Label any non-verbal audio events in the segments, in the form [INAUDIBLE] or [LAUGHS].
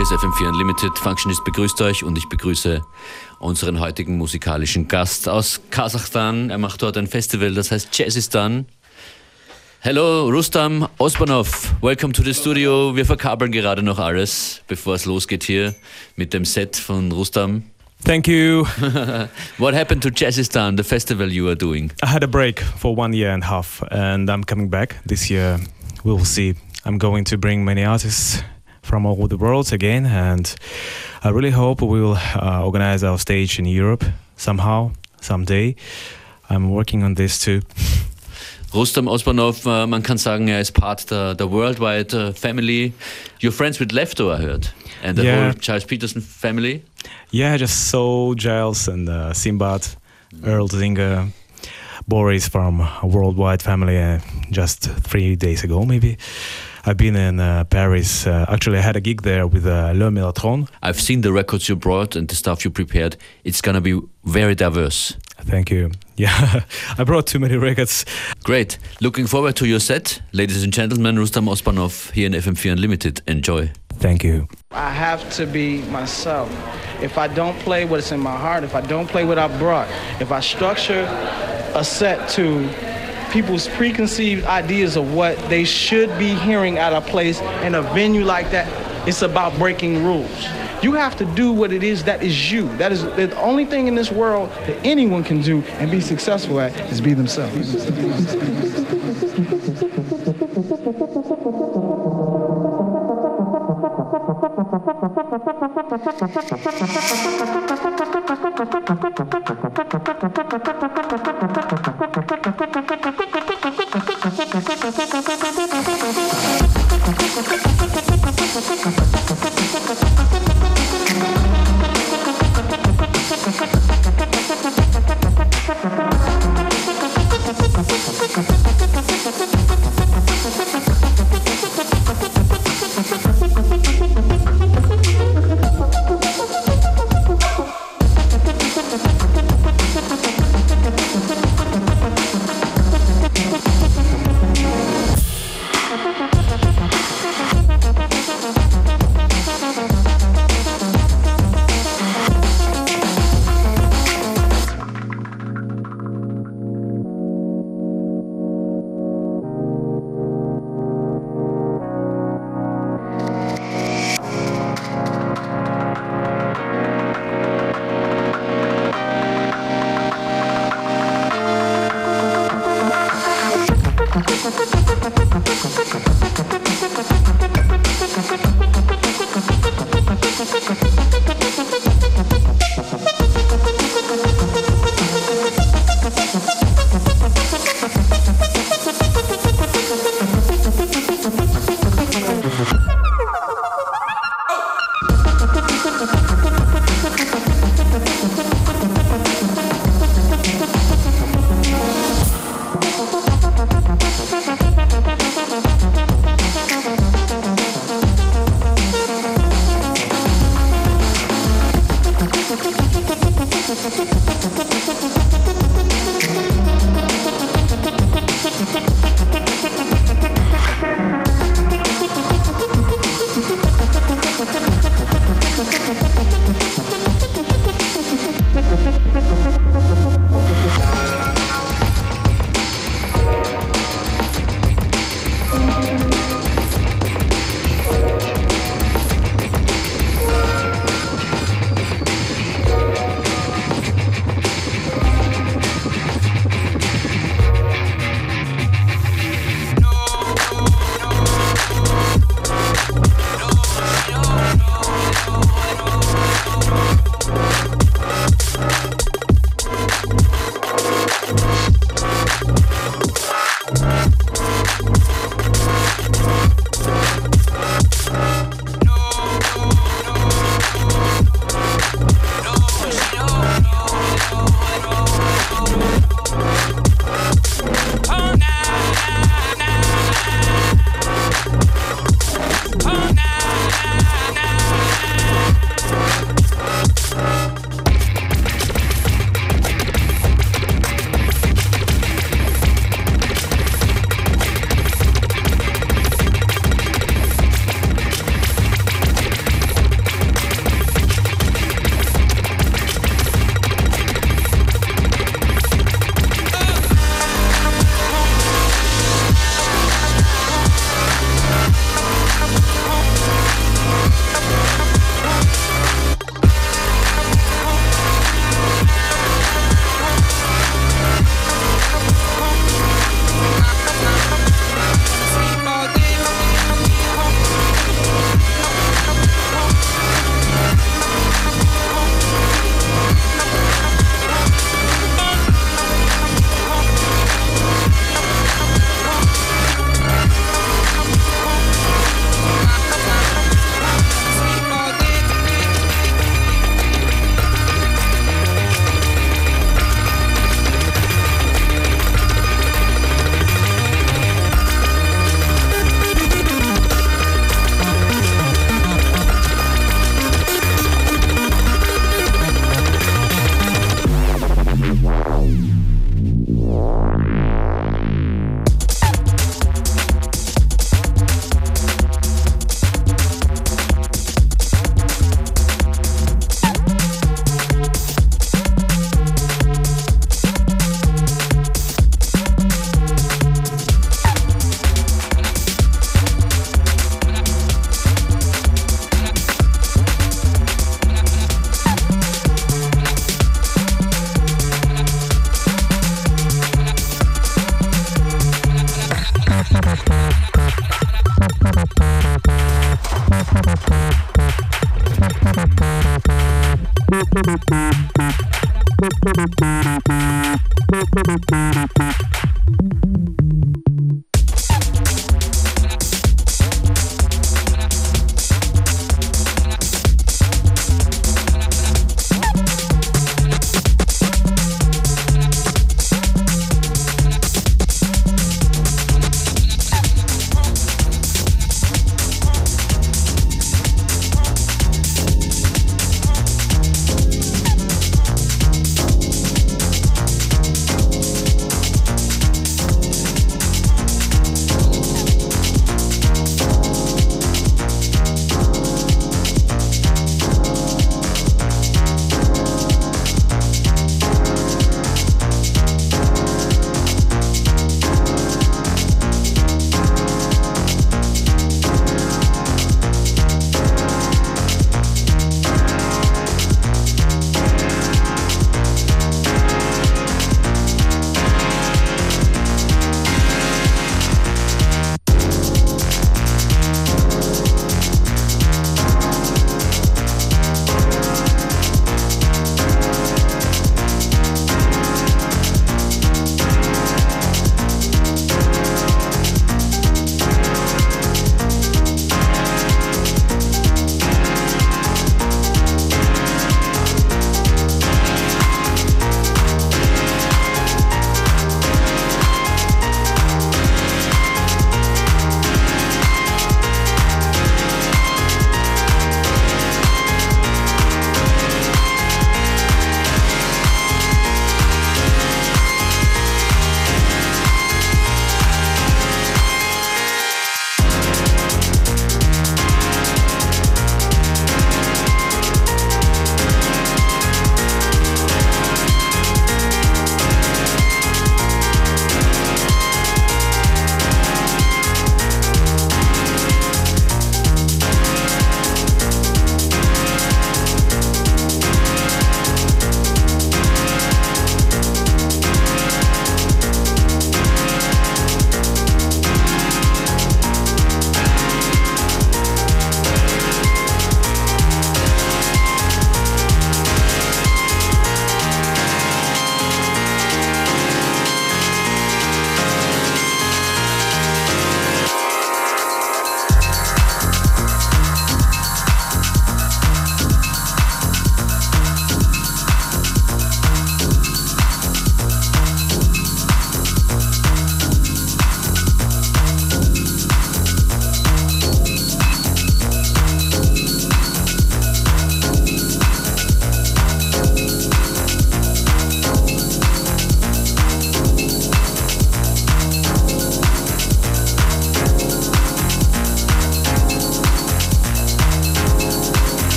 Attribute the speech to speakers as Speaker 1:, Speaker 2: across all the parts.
Speaker 1: Hier ist FM4 Unlimited. Functionist begrüßt euch und ich begrüße unseren heutigen musikalischen Gast aus Kasachstan. Er macht dort ein Festival, das heißt Jazzistan. Hello, Rustam Osbanov. Welcome to the studio. Wir verkabeln gerade noch alles, bevor es losgeht hier mit dem Set von Rustam.
Speaker 2: Thank you. [LAUGHS]
Speaker 1: what happened to Jazzistan, the festival you are doing?
Speaker 2: I had a break for one year and a half, and I'm coming back this year. We will see. I'm going to bring many artists from all over the world again, and I really hope we will uh, organize our stage in Europe somehow, someday. I'm working on this too. [LAUGHS]
Speaker 1: Rustam Osmanov, uh, man kann sagen, er ist part der, der Worldwide uh, Family. You're friends with Lefto, I heard. And the
Speaker 2: Yeah.
Speaker 1: whole Gilles Peterson family.
Speaker 2: Yeah, just so Gilles and uh, Simbad, Earl Zinger, Boris from a Worldwide Family uh, just three days ago, maybe. I've been in uh, Paris. Uh, actually, I had a gig there with uh, Le Mellotron.
Speaker 1: I've seen the records you brought and the stuff you prepared. It's gonna be very diverse.
Speaker 2: Thank you. [LAUGHS] Yeah, I brought too many records.
Speaker 1: Great. Looking forward to your set. Ladies and gentlemen, Rustam Osmanov here in FM4 Unlimited. Enjoy.
Speaker 2: Thank you.
Speaker 3: I have to be myself. If I don't play what's in my heart, if I don't play what I brought, if I structure a set to people's preconceived ideas of what they should be hearing at a place in a venue like that, it's about breaking rules. You have to do what it is that is you. That is the only thing in this world that anyone can do and be successful at is be themselves. [LAUGHS]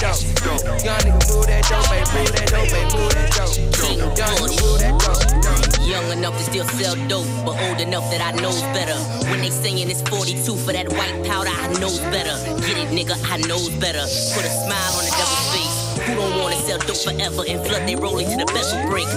Speaker 4: dope. Young nigga move that dope, baby, move that dope, baby, move that dope. Young nigga move that dope. Young
Speaker 5: enough to still sell dope, but old enough that I know better. When they singing it's 42 for that white powder, I know better. Get it, nigga, I know better. Put a smile on the devil's face. Who don't wanna sell dope forever and flood they rolling to the bezel break?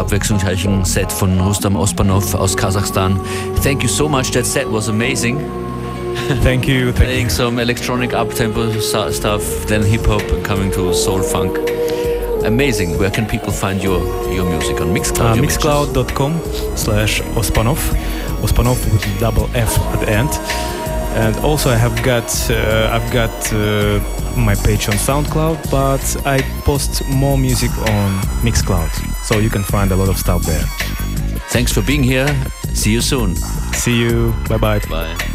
Speaker 1: Abwechslungsreichen Set von Rustam Osmanov aus Kasachstan. Thank you so much. That set was amazing.
Speaker 2: Thank you. Thank
Speaker 1: Playing you. some electronic up-tempo stuff, then hip-hop, coming to soul funk. Amazing. Where can people find your your music on Mixcloud?
Speaker 2: Uh, Mixcloud.com slash Osmanov. Osmanov with double F at the end. And also, I have got uh, I've got uh, my page on SoundCloud, but I post more music on Mixcloud, so you can find a lot of stuff there.
Speaker 1: Thanks for being here. See you soon.
Speaker 2: See you. Bye bye.
Speaker 1: Bye.